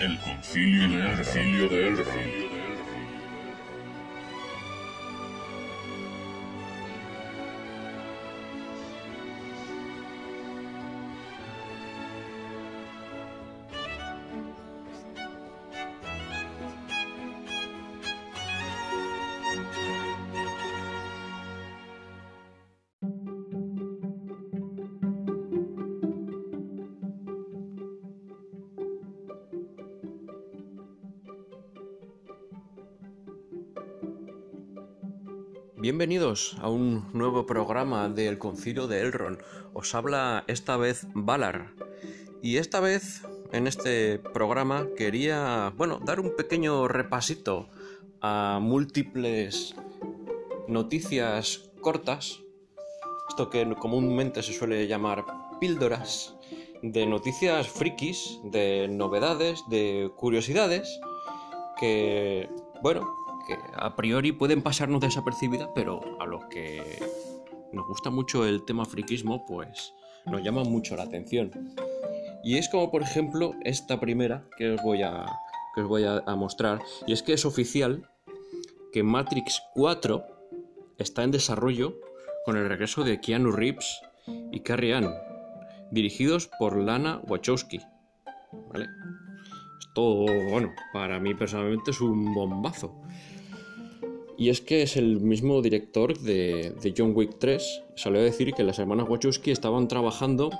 El concilio de Elrond. de Elrond. Bienvenidos a un nuevo programa del Concilio de Elrond. Os habla esta vez Valar. Y esta vez, en este programa, quería, bueno, dar un pequeño repasito a múltiples noticias cortas, esto que comúnmente se suele llamar píldoras, de noticias frikis, de novedades, de curiosidades, que, bueno, que a priori pueden pasarnos desapercibidas, pero a los que nos gusta mucho el tema friquismo, pues nos llama mucho la atención. Y es como por ejemplo esta primera que os voy a, que os voy a, mostrar, y es que es oficial que Matrix 4 está en desarrollo con el regreso de Keanu Reeves y Carrie Ann, dirigidos por Lana Wachowski. ¿Vale? Esto, bueno, para mí personalmente es un bombazo. Y es que es el mismo director de, John Wick 3. Salió a decir que las hermanas Wachowski estaban trabajando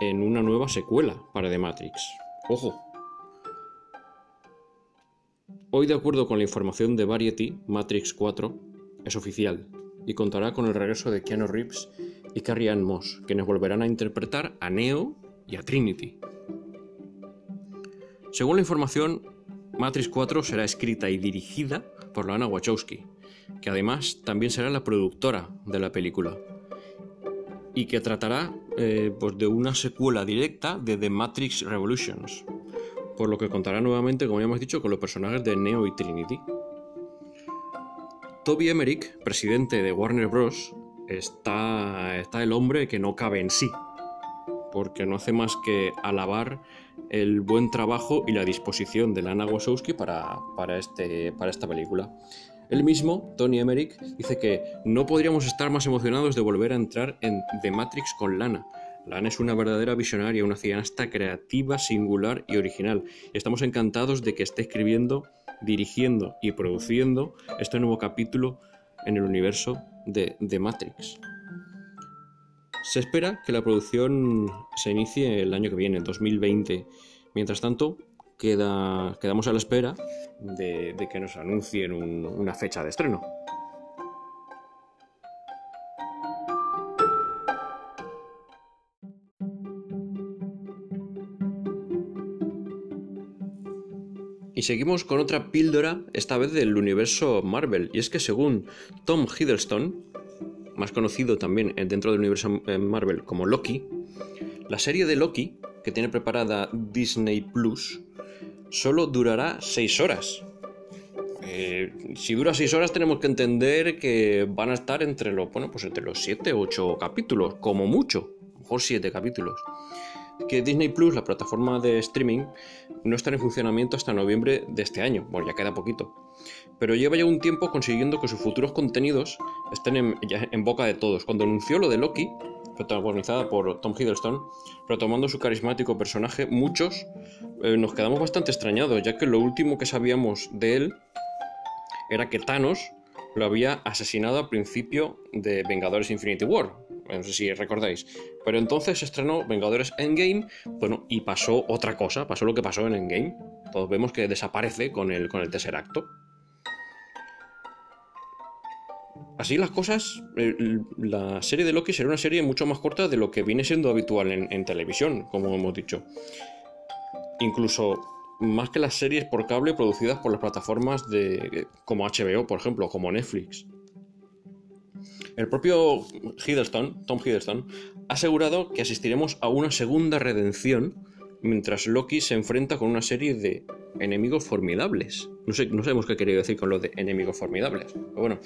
en una nueva secuela para The Matrix. Ojo. Hoy, de acuerdo con la información de Variety, Matrix 4 es oficial y contará con el regreso de Keanu Reeves y Carrie Ann Moss, quienes volverán a interpretar a Neo y a Trinity. Según la información, Matrix 4 será escrita y dirigida por Lana Wachowski, que además también será la productora de la película y que tratará eh, pues de una secuela directa de The Matrix Revolutions, por lo que contará nuevamente, como ya hemos dicho, con los personajes de Neo y Trinity. Toby Emmerich, presidente de Warner Bros., está, está el hombre que no cabe en sí, porque no hace más que alabar el buen trabajo y la disposición de Lana Wachowski para, para, este, para esta película. Él mismo, Tony Emmerich, dice que no podríamos estar más emocionados de volver a entrar en The Matrix con Lana. Lana es una verdadera visionaria, una cineasta creativa, singular y original. Estamos encantados de que esté escribiendo, dirigiendo y produciendo este nuevo capítulo en el universo de The Matrix. Se espera que la producción se inicie el año que viene, en 2020. Mientras tanto, queda, quedamos a la espera de, que nos anuncien una fecha de estreno. Y seguimos con otra píldora, esta vez del universo Marvel. Y es que según Tom Hiddleston, más conocido también dentro del universo eh, Marvel como Loki, la serie de Loki, que tiene preparada Disney Plus, solo durará 6 horas. Eh, si dura 6 horas tenemos que entender que van a estar entre los, bueno, pues entre los 7 o 8 capítulos, como mucho, mejor 7 capítulos. Que Disney Plus, la plataforma de streaming, no estará en funcionamiento hasta noviembre de este año, bueno, ya queda poquito. Pero lleva ya un tiempo consiguiendo que sus futuros contenidos estén en, en boca de todos. Cuando anunció lo de Loki, protagonizada por Tom Hiddleston, retomando su carismático personaje, muchos eh, nos quedamos bastante extrañados, ya que lo último que sabíamos de él era que Thanos lo había asesinado al principio de Vengadores Infinity War. No sé si recordáis. Pero entonces estrenó Vengadores Endgame, bueno, y pasó otra cosa, pasó lo que pasó en Endgame. Todos vemos que desaparece con el, con el tercer acto. Así las cosas, la serie de Loki será una serie mucho más corta de lo que viene siendo habitual en, televisión, como hemos dicho. Incluso más que las series por cable producidas por las plataformas de, como HBO, por ejemplo, como Netflix. El propio Hiddleston, Tom Hiddleston, ha asegurado que asistiremos a una segunda redención mientras Loki se enfrenta con una serie de enemigos formidables. No, sé, no sabemos qué quería decir con lo de enemigos formidables. Pero bueno,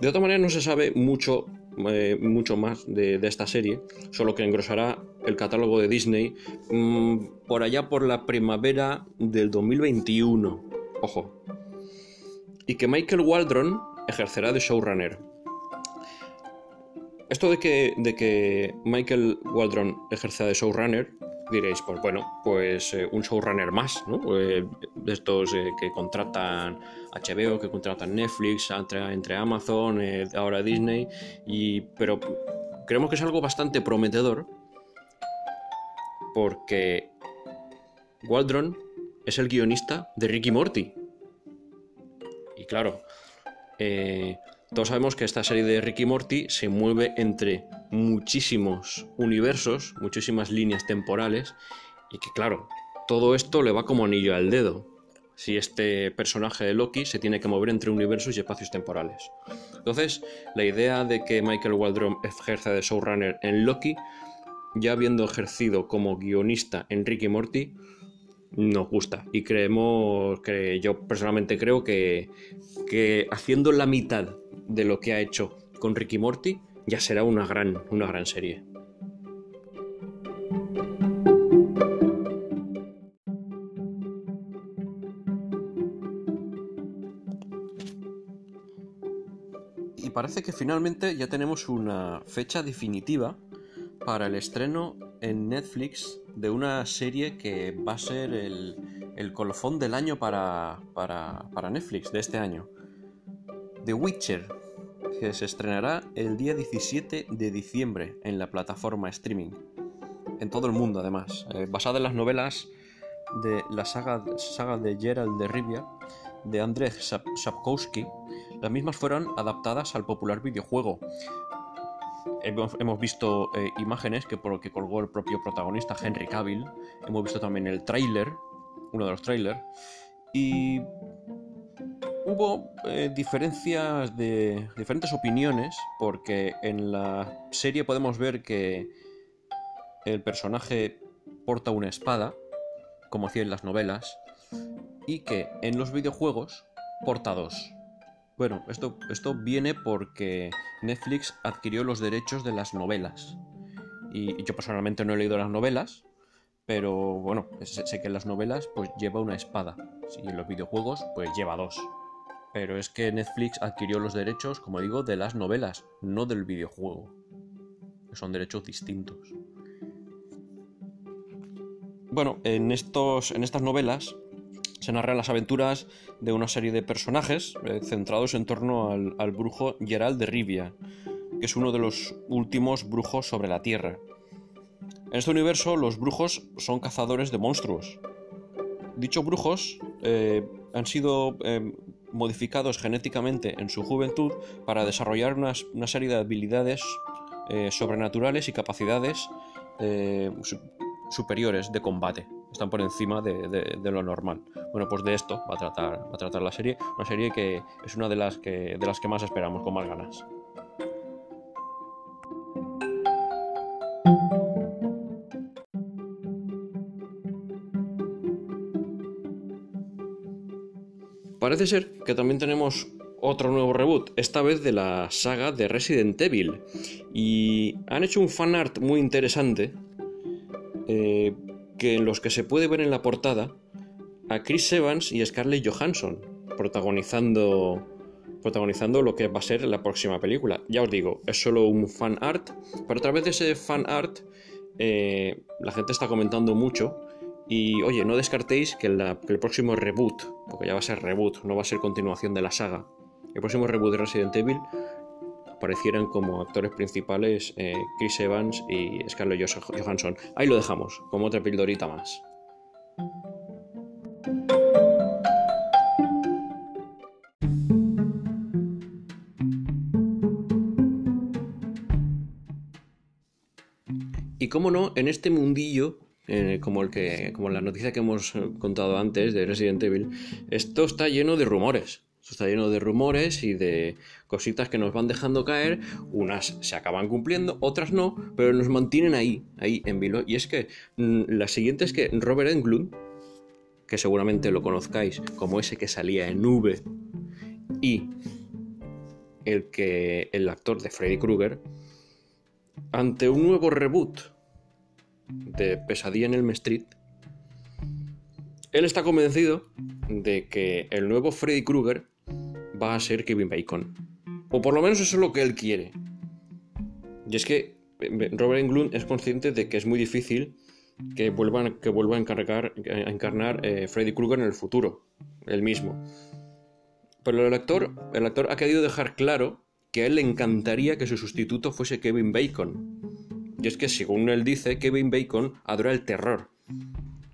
de otra manera no se sabe mucho eh, mucho más de, esta serie, solo que engrosará el catálogo de Disney mm, por allá por la primavera del 2021. Ojo. Y que Michael Waldron ejercerá de showrunner. Esto de que, de que Michael Waldron ejerza de showrunner diréis, pues bueno, pues eh, un showrunner más, ¿no? Eh, de estos que contratan HBO, que contratan Netflix, entre, entre Amazon, ahora Disney, y, pero creemos que es algo bastante prometedor porque Waldron es el guionista de Ricky Morty. Y claro, todos sabemos que esta serie de Ricky Morty se mueve entre muchísimos universos, muchísimas líneas temporales, y que claro, todo esto le va como anillo al dedo. Si este personaje de Loki se tiene que mover entre universos y espacios temporales. Entonces, la idea de que Michael Waldron ejerza de showrunner en Loki, ya habiendo ejercido como guionista en Ricky Morty, nos gusta. Y creemos que yo personalmente creo que, que haciendo la mitad de lo que ha hecho con Ricky Morty, ya será una gran, una gran serie. Parece que finalmente ya tenemos una fecha definitiva para el estreno en Netflix de una serie que va a ser el, el colofón del año para, para, para Netflix de este año. The Witcher, que se estrenará el día 17 de diciembre en la plataforma streaming. En todo el mundo, además. Eh, basada en las novelas de la saga, saga de Gerald de Rivia de Andrzej Sapkowski, las mismas fueron adaptadas al popular videojuego. Hemos, visto eh, imágenes que, por, que colgó el propio protagonista Henry Cavill. Hemos visto también el tráiler, uno de los trailers. Y hubo eh, diferencias de diferentes opiniones porque en la serie podemos ver que el personaje porta una espada, como hacía en las novelas, y que en los videojuegos porta dos. Bueno, esto, esto viene porque Netflix adquirió los derechos de las novelas. Y, yo personalmente no he leído las novelas, pero bueno, sé, que en las novelas pues lleva una espada. Y en los videojuegos pues lleva dos. Pero es que Netflix adquirió los derechos, como digo, de las novelas, no del videojuego. Son derechos distintos. Bueno, en, estos, en estas novelas se narran las aventuras de una serie de personajes eh, centrados en torno al, brujo Gerald de Rivia, que es uno de los últimos brujos sobre la Tierra. En este universo, los brujos son cazadores de monstruos. Dichos brujos eh, han sido eh, modificados genéticamente en su juventud para desarrollar una, serie de habilidades sobrenaturales y capacidades superiores de combate. Están por encima de, lo normal. Bueno, pues de esto va a tratar, va a tratar la serie. Una serie que es una de las que, de las que más esperamos, con más ganas. Parece ser que también tenemos otro nuevo reboot, esta vez de la saga de Resident Evil. Y han hecho un fanart muy interesante, que en los que se puede ver en la portada a Chris Evans y Scarlett Johansson protagonizando, protagonizando lo que va a ser la próxima película. Ya os digo, es solo un fan art, pero a través de ese fan art eh, la gente está comentando mucho y oye, no descartéis que, el próximo reboot, porque ya va a ser reboot, no va a ser continuación de la saga, el próximo reboot de Resident Evil aparecieran como actores principales eh, Chris Evans y Scarlett Johansson. Ahí lo dejamos, como otra pildorita más. Y cómo no, en este mundillo eh, como, el que, como la noticia que hemos contado antes de Resident Evil, esto está lleno de rumores. Está lleno de rumores y de cositas que nos van dejando caer. Unas se acaban cumpliendo, otras no, pero nos mantienen ahí, ahí en vilo. Y es que mm, la siguiente es que Robert Englund, que seguramente lo conozcáis como ese que salía en V, y el que el actor de Freddy Krueger, ante un nuevo reboot de Pesadilla en el Street, él está convencido de que el nuevo Freddy Krueger va a ser Kevin Bacon. O por lo menos eso es lo que él quiere. Y es que eh, Robert Englund es consciente de que es muy difícil que vuelva, que vuelva a, a encarnar eh, Freddy Krueger en el futuro, él mismo. Pero el actor, el actor ha querido dejar claro que a él le encantaría que su sustituto fuese Kevin Bacon. Y es que, según él dice, Kevin Bacon adora el terror.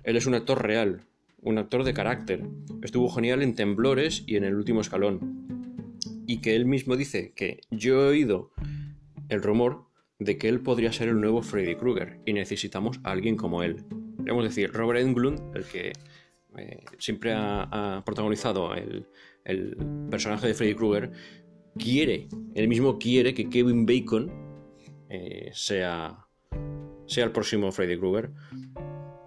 Él es un actor real, un actor de carácter. Estuvo genial en Temblores y en El último escalón. Y que él mismo dice que yo he oído el rumor de que él podría ser el nuevo Freddy Krueger y necesitamos a alguien como él. Debemos decir, Robert Englund, el que eh, siempre ha, protagonizado el, personaje de Freddy Krueger, quiere, él mismo quiere que Kevin Bacon eh, sea, sea el próximo Freddy Krueger.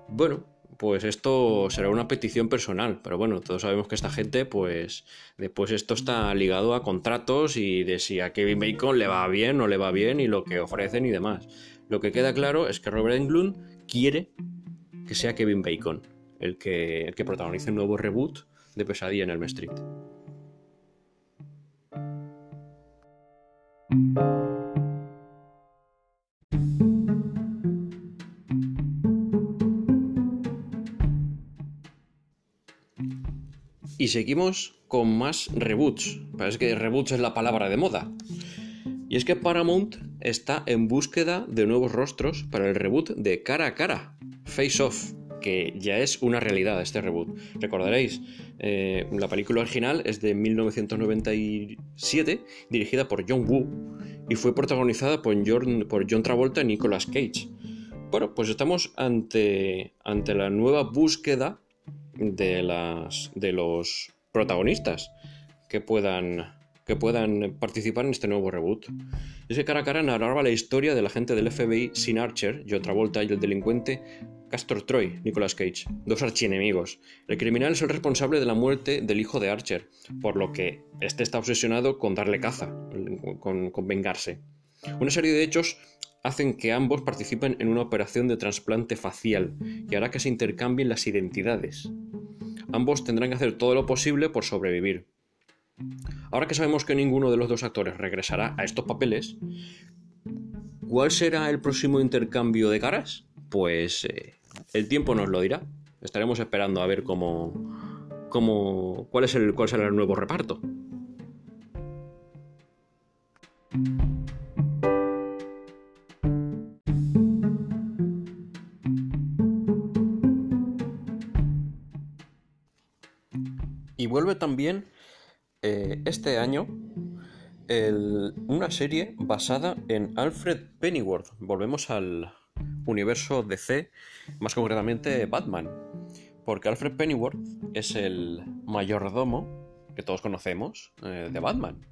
Bueno, pues esto será una petición personal, pero bueno, todos sabemos que esta gente, pues después esto está ligado a contratos y de si a Kevin Bacon le va bien o no le va bien y lo que ofrecen y demás. Lo que queda claro es que Robert Englund quiere que sea Kevin Bacon el que, el que protagonice un nuevo reboot de Pesadilla en Elm Street. Y seguimos con más reboots. Parece que reboots es la palabra de moda. Y es que Paramount está en búsqueda de nuevos rostros para el reboot de Cara a Cara, Face Off, que ya es una realidad este reboot. Recordaréis, eh, la película original es de 1997, dirigida por John Woo y fue protagonizada por John, por John Travolta y Nicolas Cage. Bueno, pues estamos ante, ante la nueva búsqueda de, las, de los protagonistas que puedan, que puedan participar en este nuevo reboot. Es que cara a cara narraba la historia del agente del FBI Sin Archer, John Travolta, y el delincuente Castor Troy, Nicolas Cage, dos archienemigos. El criminal es el responsable de la muerte del hijo de Archer, por lo que este está obsesionado con darle caza, con, con vengarse. Una serie de hechos hacen que ambos participen en una operación de trasplante facial y hará que se intercambien las identidades. Ambos tendrán que hacer todo lo posible por sobrevivir. Ahora que sabemos que ninguno de los dos actores regresará a estos papeles, ¿cuál será el próximo intercambio de caras? Pues eh, el tiempo nos lo dirá. Estaremos esperando a ver cómo, cómo cuál es el cuál será el nuevo reparto. También eh, este año una serie basada en Alfred Pennyworth. Volvemos al universo DC, más concretamente Batman. Porque Alfred Pennyworth es el mayordomo que todos conocemos eh, de Batman.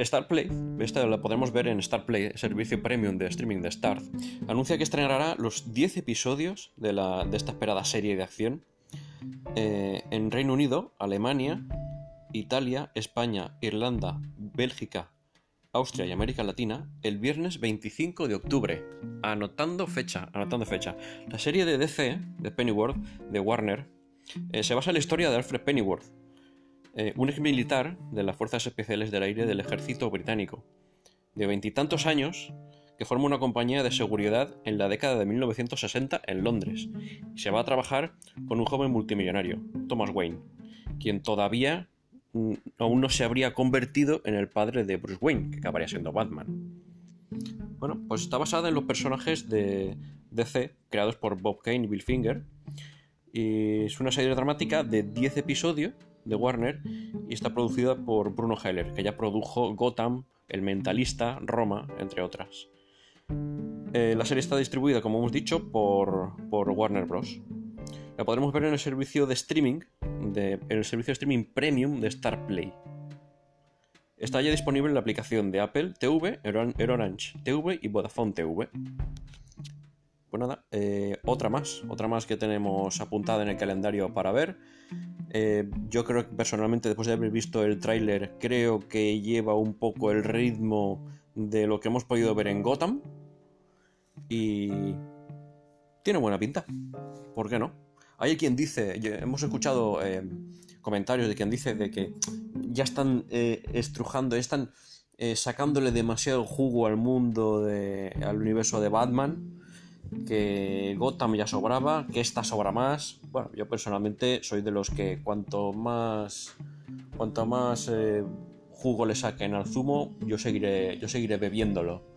Starplay, esta la podemos ver en Starplay, servicio premium de streaming de Star, anuncia que estrenará los 10 episodios de, de esta esperada serie de acción eh, en Reino Unido, Alemania, Italia, España, Irlanda, Bélgica, Austria y América Latina el viernes 25 de octubre. Anotando fecha, anotando fecha. La serie de DC, de Pennyworth, de Warner, eh, se basa en la historia de Alfred Pennyworth, eh, un ex militar de las Fuerzas Especiales del Aire del Ejército Británico, de veintitantos años, que forma una compañía de seguridad en la década de 1960 en Londres. Y se va a trabajar con un joven multimillonario, Thomas Wayne, quien todavía mm, aún no se habría convertido en el padre de Bruce Wayne, que acabaría siendo Batman. Bueno, pues está basada en los personajes de DC creados por Bob Kane y Bill Finger. Y es una serie dramática de 10 episodios de Warner y está producida por Bruno Heller, que ya produjo Gotham, El Mentalista, Roma, entre otras. Eh, la serie está distribuida, como hemos dicho, por, Warner Bros. La podremos ver en el servicio de streaming, en el servicio de streaming premium de Starplay. Está ya disponible en la aplicación de Apple TV, Orange TV y Vodafone TV. Pues nada, eh, otra más, otra más que tenemos apuntada en el calendario para ver. Eh, yo creo que personalmente, después de haber visto el tráiler, creo que lleva un poco el ritmo de lo que hemos podido ver en Gotham. Y tiene buena pinta. ¿Por qué no? Hay quien dice, hemos escuchado eh, comentarios de quien dice de que ya están eh, estrujando, ya están eh, sacándole demasiado jugo al mundo, de, al universo de Batman, que Gotham ya sobraba, que esta sobra más. Bueno, yo personalmente soy de los que cuanto más, cuanto más jugo le saquen al zumo, yo seguiré, yo seguiré bebiéndolo.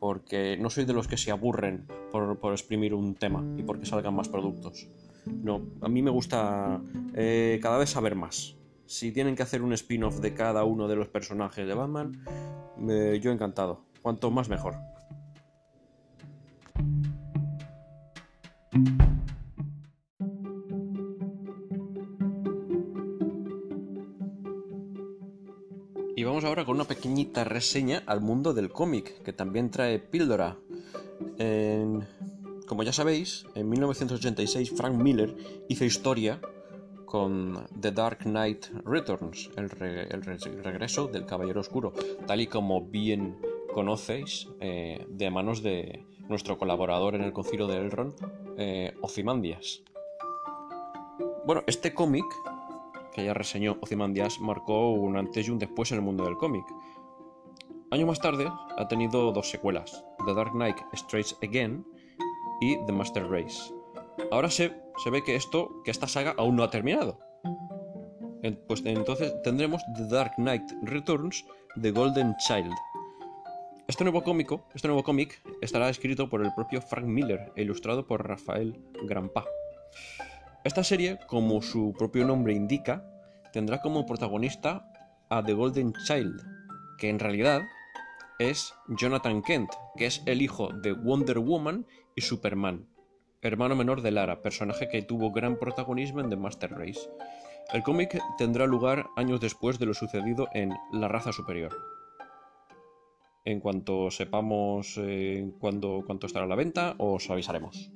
Porque no soy de los que se aburren por, por exprimir un tema y porque salgan más productos. No, a mí me gusta eh, cada vez saber más. Si tienen que hacer un spin-off de cada uno de los personajes de Batman, yo encantado. Cuanto más mejor. Y vamos ahora con una pequeñita reseña al mundo del cómic, que también trae píldora. En como ya sabéis, en 1986 Frank Miller hizo historia con The Dark Knight Returns, el, regreso del Caballero Oscuro, tal y como bien conocéis eh, de manos de nuestro colaborador en el concilio de Elrond, eh. Bueno, este cómic, que ya reseñó Ozymandias, marcó un antes y un después en el mundo del cómic. Año más tarde ha tenido dos secuelas, The Dark Knight Strikes Again y The Master Race. Ahora se, se ve que esto, que esta saga aún no ha terminado. Pues entonces tendremos The Dark Knight Returns, The Golden Child. Este nuevo este nuevo cómic estará escrito por el propio Frank Miller e ilustrado por Rafael Grampa. Esta serie, como su propio nombre indica, tendrá como protagonista a The Golden Child, que en realidad es Jonathan Kent, que es el hijo de Wonder Woman y Superman, hermano menor de Lara, personaje que tuvo gran protagonismo en The Master Race. El cómic tendrá lugar años después de lo sucedido en La raza superior. En cuanto sepamos eh, cuándo, cuánto estará a la venta, os avisaremos.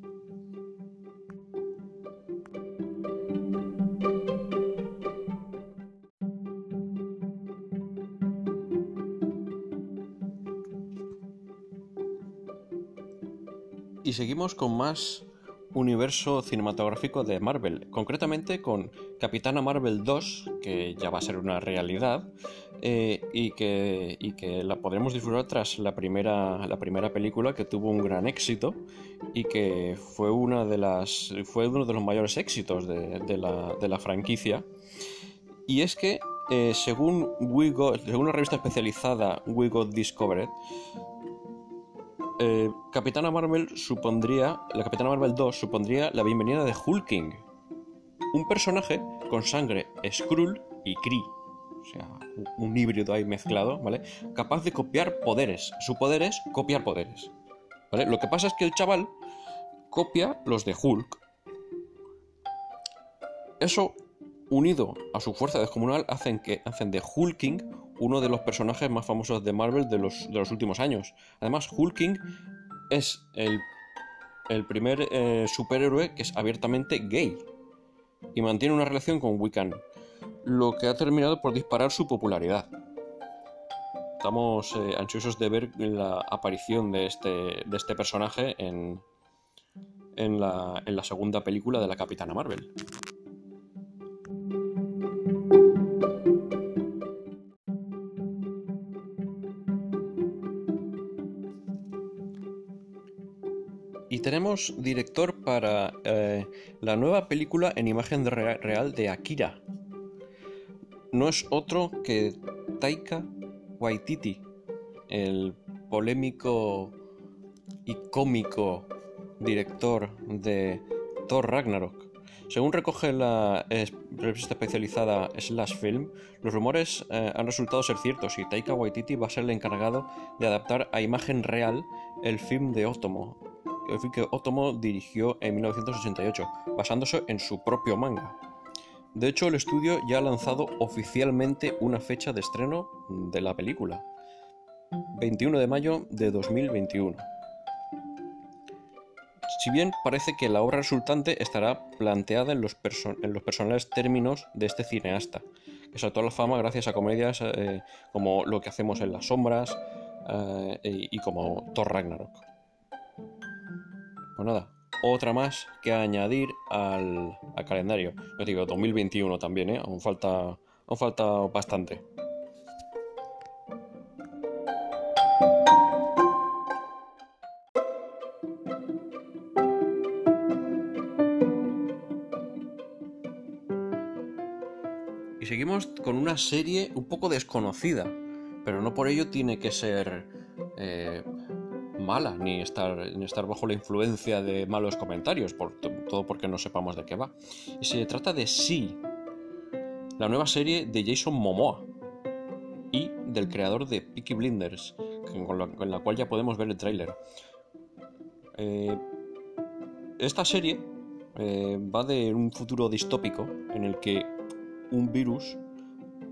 Seguimos con más universo cinematográfico de Marvel, concretamente con Capitana Marvel 2, que ya va a ser una realidad, eh, y, que, la podremos disfrutar tras la primera, la primera película que tuvo un gran éxito y que fue, uno de los mayores éxitos de, la, franquicia. Y es que, eh, según, según una revista especializada We Got Discovered, eh, Capitana Marvel supondría, la Capitana Marvel 2 supondría la bienvenida de Hulking, un personaje con sangre Skrull y Kree, o sea, un híbrido ahí mezclado, ¿vale? Capaz de copiar poderes. Su poder es copiar poderes, ¿vale? Lo que pasa es que el chaval copia los de Hulk. Eso, unido a su fuerza descomunal, hacen, que, hacen de Hulking uno de los personajes más famosos de Marvel de los, de los últimos años. Además, Hulking es el, primer eh, superhéroe que es abiertamente gay y mantiene una relación con Wiccan, lo que ha terminado por disparar su popularidad. Estamos eh, ansiosos de ver la aparición de este, de este personaje en, en, la, en la segunda película de la Capitana Marvel. Director para eh, la nueva película en imagen real de Akira. No es otro que Taika Waititi, el polémico y cómico director de Thor Ragnarok. Según recoge la revista especializada Slash Film, los rumores eh, han resultado ser ciertos y Taika Waititi va a ser el encargado de adaptar a imagen real el film de Otomo, que Otomo dirigió en 1988, basándose en su propio manga. De hecho, el estudio ya ha lanzado oficialmente una fecha de estreno de la película, 21 de mayo de 2021. Si bien parece que la obra resultante estará planteada en los, en los personales términos de este cineasta, que saltó a la fama gracias a comedias eh, como Lo que hacemos en las sombras, eh, y, y como Thor Ragnarok. Pues nada, otra más que añadir al, al calendario. Yo digo, 2021 también, ¿eh? Aún falta, aún falta bastante. Y seguimos con una serie un poco desconocida, pero no por ello tiene que ser eh, mala ni estar, estar bajo la influencia de malos comentarios, por, todo porque no sepamos de qué va. Y se trata de Sí, la nueva serie de Jason Momoa y del creador de Peaky Blinders, con la cual ya podemos ver el tráiler. Eh, esta serie eh, va de un futuro distópico en el que un virus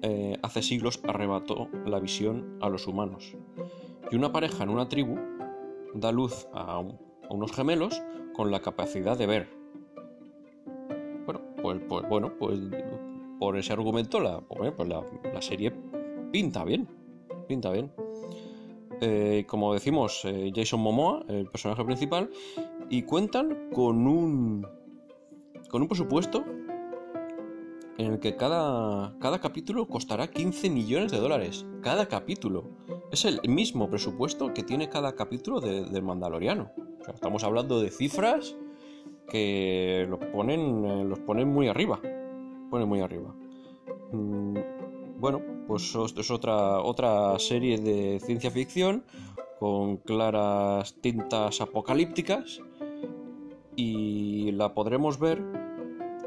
eh, hace siglos arrebató la visión a los humanos. Y una pareja en una tribu da luz a, un- a unos gemelos con la capacidad de ver. Bueno, pues, pues bueno, pues por ese argumento la, pues, la serie pinta bien. Pinta bien. Eh, como decimos, eh, Jason Momoa, el personaje principal, y cuentan con un. con un presupuesto en el que cada, cada capítulo costará 15 millones de dólares. Cada capítulo. Es el mismo presupuesto que tiene cada capítulo de, del Mandaloriano. O sea, estamos hablando de cifras que los ponen, eh, los ponen muy arriba. Ponen muy arriba. Mm, bueno, pues esto es otra, otra serie de ciencia ficción con claras tintas apocalípticas y la podremos ver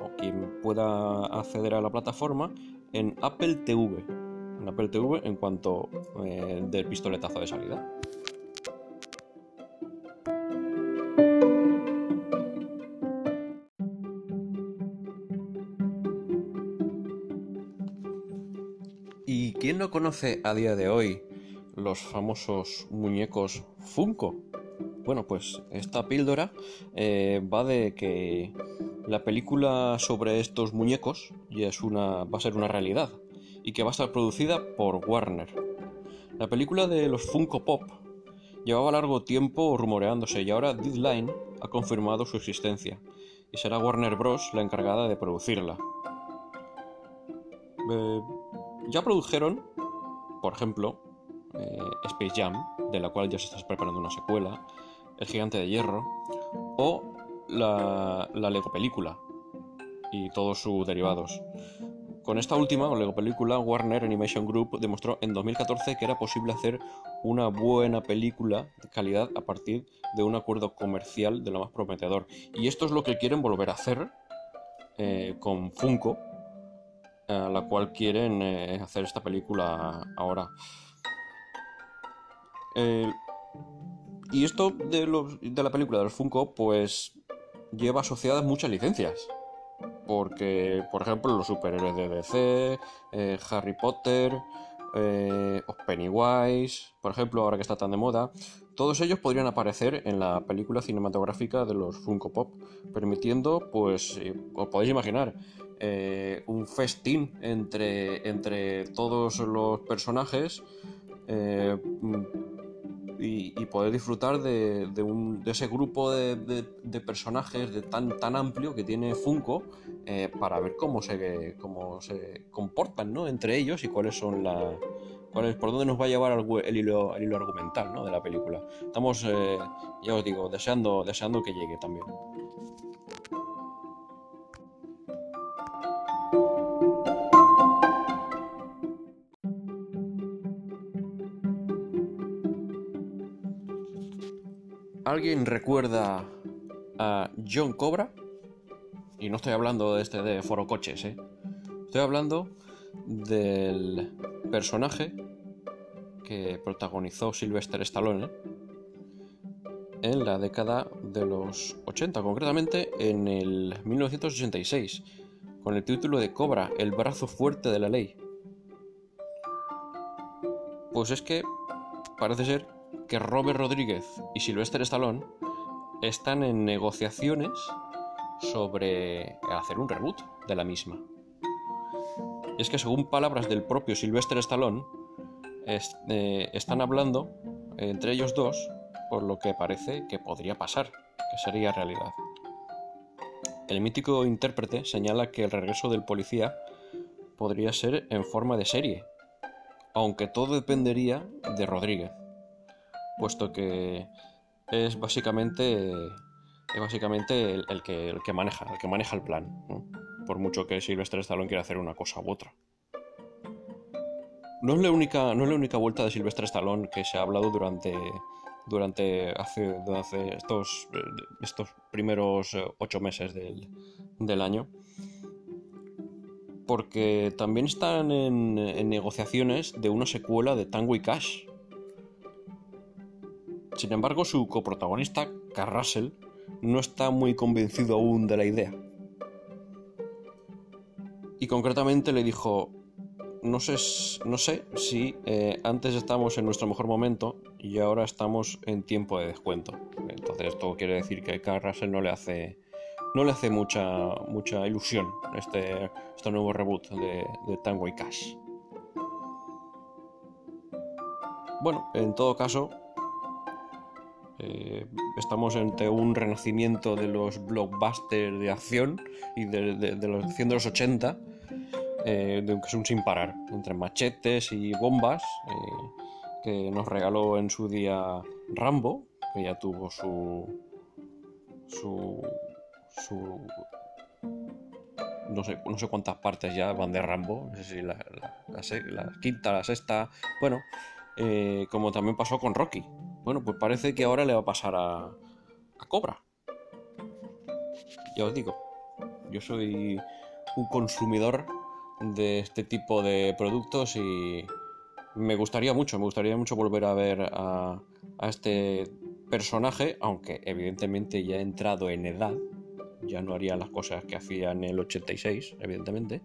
o quien pueda acceder a la plataforma en Apple TV. En Apple TV en cuanto eh, del pistoletazo de salida. ¿Y quién no conoce a día de hoy los famosos muñecos Funko? Bueno, pues esta píldora eh, va de que la película sobre estos muñecos ya es una, va a ser una realidad y que va a estar producida por Warner. La película de los Funko Pop llevaba largo tiempo rumoreándose y ahora Deadline ha confirmado su existencia y será Warner Bros. la encargada de producirla. Eh, ya produjeron, por ejemplo, eh, Space Jam, de la cual ya se está preparando una secuela, El Gigante de Hierro, o la, la Lego Película y todos sus derivados. Con esta última, con Lego Película, Warner Animation Group demostró en 2014 que era posible hacer una buena película de calidad a partir de un acuerdo comercial de lo más prometedor. Y esto es lo que quieren volver a hacer eh, con Funko, a la cual quieren eh, hacer esta película ahora. Eh, y esto de, de la película de los Funko, pues lleva asociadas muchas licencias. Porque, por ejemplo, los superhéroes de DC, eh, Harry Potter, eh, Pennywise, por ejemplo, ahora que está tan de moda, todos ellos podrían aparecer en la película cinematográfica de los Funko Pop, permitiendo, pues, eh, os podéis imaginar, eh, un festín entre, entre todos los personajes y, poder disfrutar de, de ese grupo de, de- personajes de tan, tan amplio que tiene Funko eh, para ver cómo se, cómo se comportan ¿no? entre ellos y cuáles son las por dónde nos va a llevar el hilo, el hilo argumental ¿no? de la película. Estamos, eh, ya os digo, deseando, deseando que llegue también. ¿Alguien recuerda a John Cobra? Y no estoy hablando de este de Foro Coches, ¿eh? Estoy hablando del personaje que protagonizó Sylvester Stallone en la década de los 80, concretamente en el 1986, con el título de Cobra, el brazo fuerte de la ley. Pues es que parece ser que Robert Rodríguez y Sylvester Stallone están en negociaciones sobre hacer un reboot de la misma. Es que según palabras del propio Sylvester Stallone, eh, están hablando entre ellos dos, por lo que parece que podría pasar, que sería realidad. El mítico intérprete señala que el regreso del policía podría ser en forma de serie, aunque todo dependería de Rodríguez, puesto que es básicamente, es básicamente el, que, el que maneja, el que maneja el plan, por mucho que Silvestre Stallone quiera hacer una cosa u otra. No es la única, no es la única vuelta de Silvestre Stallone que se ha hablado durante, durante hace, estos, estos primeros eh, ocho meses del, del año porque también están en, en, negociaciones de una secuela de Tango y Cash. Sin embargo, su coprotagonista, Carrasel, no está muy convencido aún de la idea. Y concretamente le dijo, no sé, no sé si eh, antes estamos en nuestro mejor momento y ahora estamos en tiempo de descuento. Entonces esto quiere decir que a no le hace, no le hace mucha, mucha ilusión este, este nuevo reboot de, Tango y Cash. Bueno, en todo caso, eh, estamos ante un renacimiento de los blockbusters de acción y de, los acción de los 80 eh, de que es un sin parar, entre machetes y bombas, eh, que nos regaló en su día Rambo, que ya tuvo su. su. su. no sé, no sé cuántas partes ya van de Rambo, no sé si la, la, quinta, la sexta, bueno, eh, como también pasó con Rocky. Bueno, pues parece que ahora le va a pasar a, a Cobra. Ya os digo, yo soy un consumidor de este tipo de productos y me gustaría mucho, me gustaría mucho volver a ver a, a este personaje, aunque evidentemente ya ha entrado en edad, ya no haría las cosas que hacía en el 86, evidentemente,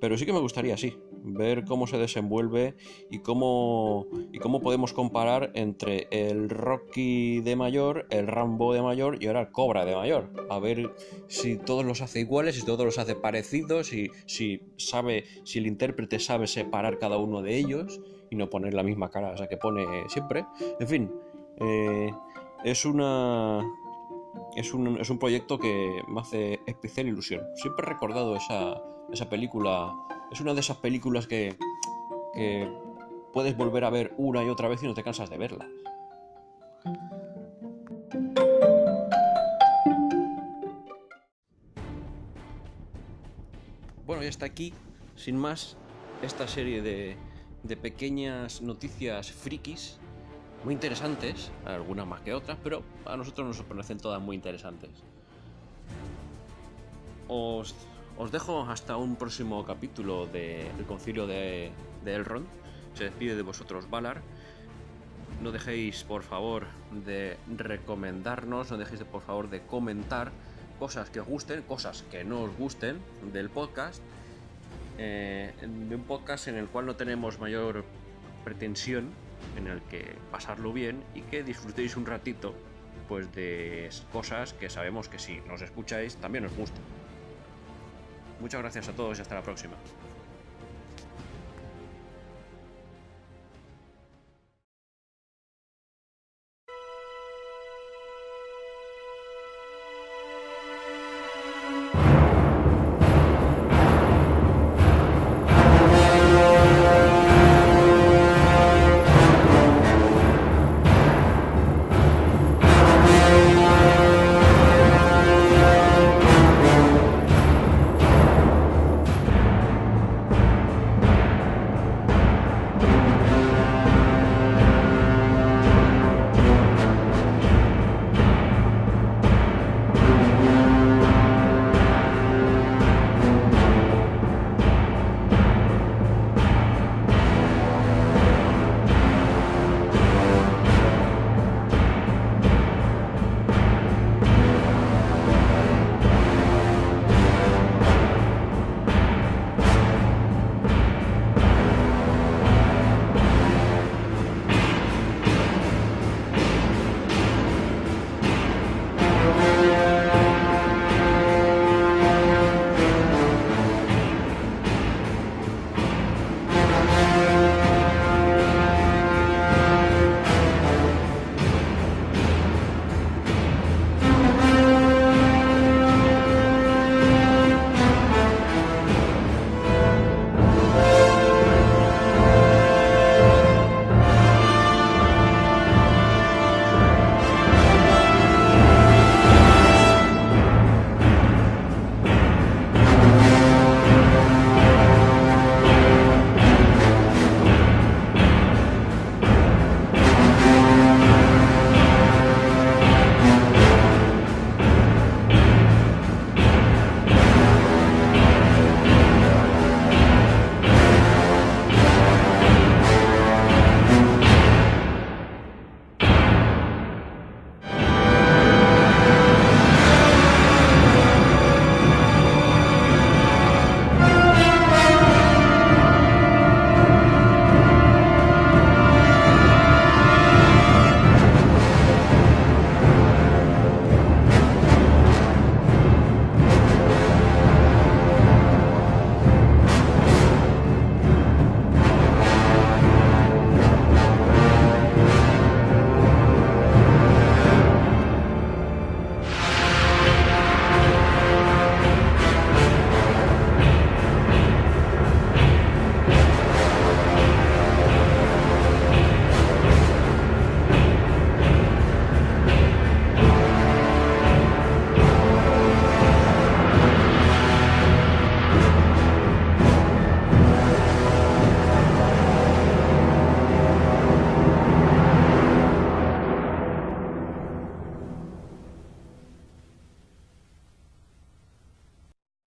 pero sí que me gustaría, sí, ver cómo se desenvuelve y cómo, y cómo podemos comparar entre el Rocky de mayor, el Rambo de mayor y ahora el Cobra de mayor. A ver si todos los hace iguales, si todos los hace parecidos, y si sabe, si el intérprete sabe separar cada uno de ellos y no poner la misma cara esa que pone siempre. En fin, eh, es una es un, es un proyecto que me hace especial ilusión. Siempre he recordado esa, esa película. Es una de esas películas que, que puedes volver a ver una y otra vez y no te cansas de verla. Bueno, ya está aquí, sin más, esta serie de, de pequeñas noticias frikis muy interesantes, algunas más que otras, pero a nosotros nos parecen todas muy interesantes. Os, dejo hasta un próximo capítulo del concilio de, de, Elrond. Se despide de vosotros Valar. No dejéis, por favor, de recomendarnos, no dejéis, de, por favor, de comentar cosas que os gusten, cosas que no os gusten del podcast. Eh, de un podcast en el cual no tenemos mayor pretensión en el que pasarlo bien y que disfrutéis un ratito pues de cosas que sabemos que si nos escucháis también os gustan. Muchas gracias a todos y hasta la próxima.